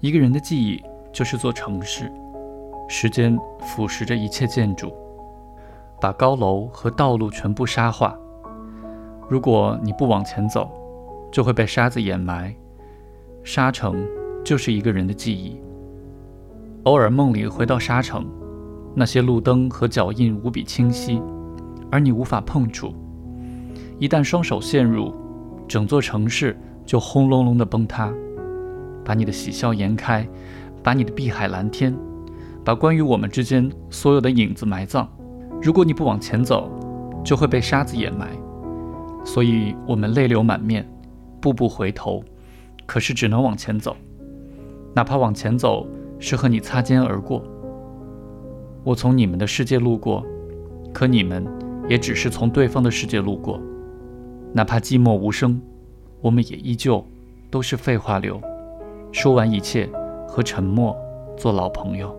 一个人的记忆就是座城市，时间腐蚀着一切建筑，把高楼和道路全部沙化。如果你不往前走，就会被沙子掩埋。沙城就是一个人的记忆。偶尔梦里回到沙城，那些路灯和脚印无比清晰，而你无法碰触。一旦双手陷入，整座城市就轰隆隆的崩塌。把你的喜笑颜开，把你的碧海蓝天，把关于我们之间所有的影子埋葬。如果你不往前走，就会被沙子掩埋。所以我们泪流满面，步步回头，可是只能往前走，哪怕往前走是和你擦肩而过。我从你们的世界路过，可你们也只是从对方的世界路过。哪怕寂寞无声，我们也依旧都是废话流。说完一切，和沉默做老朋友。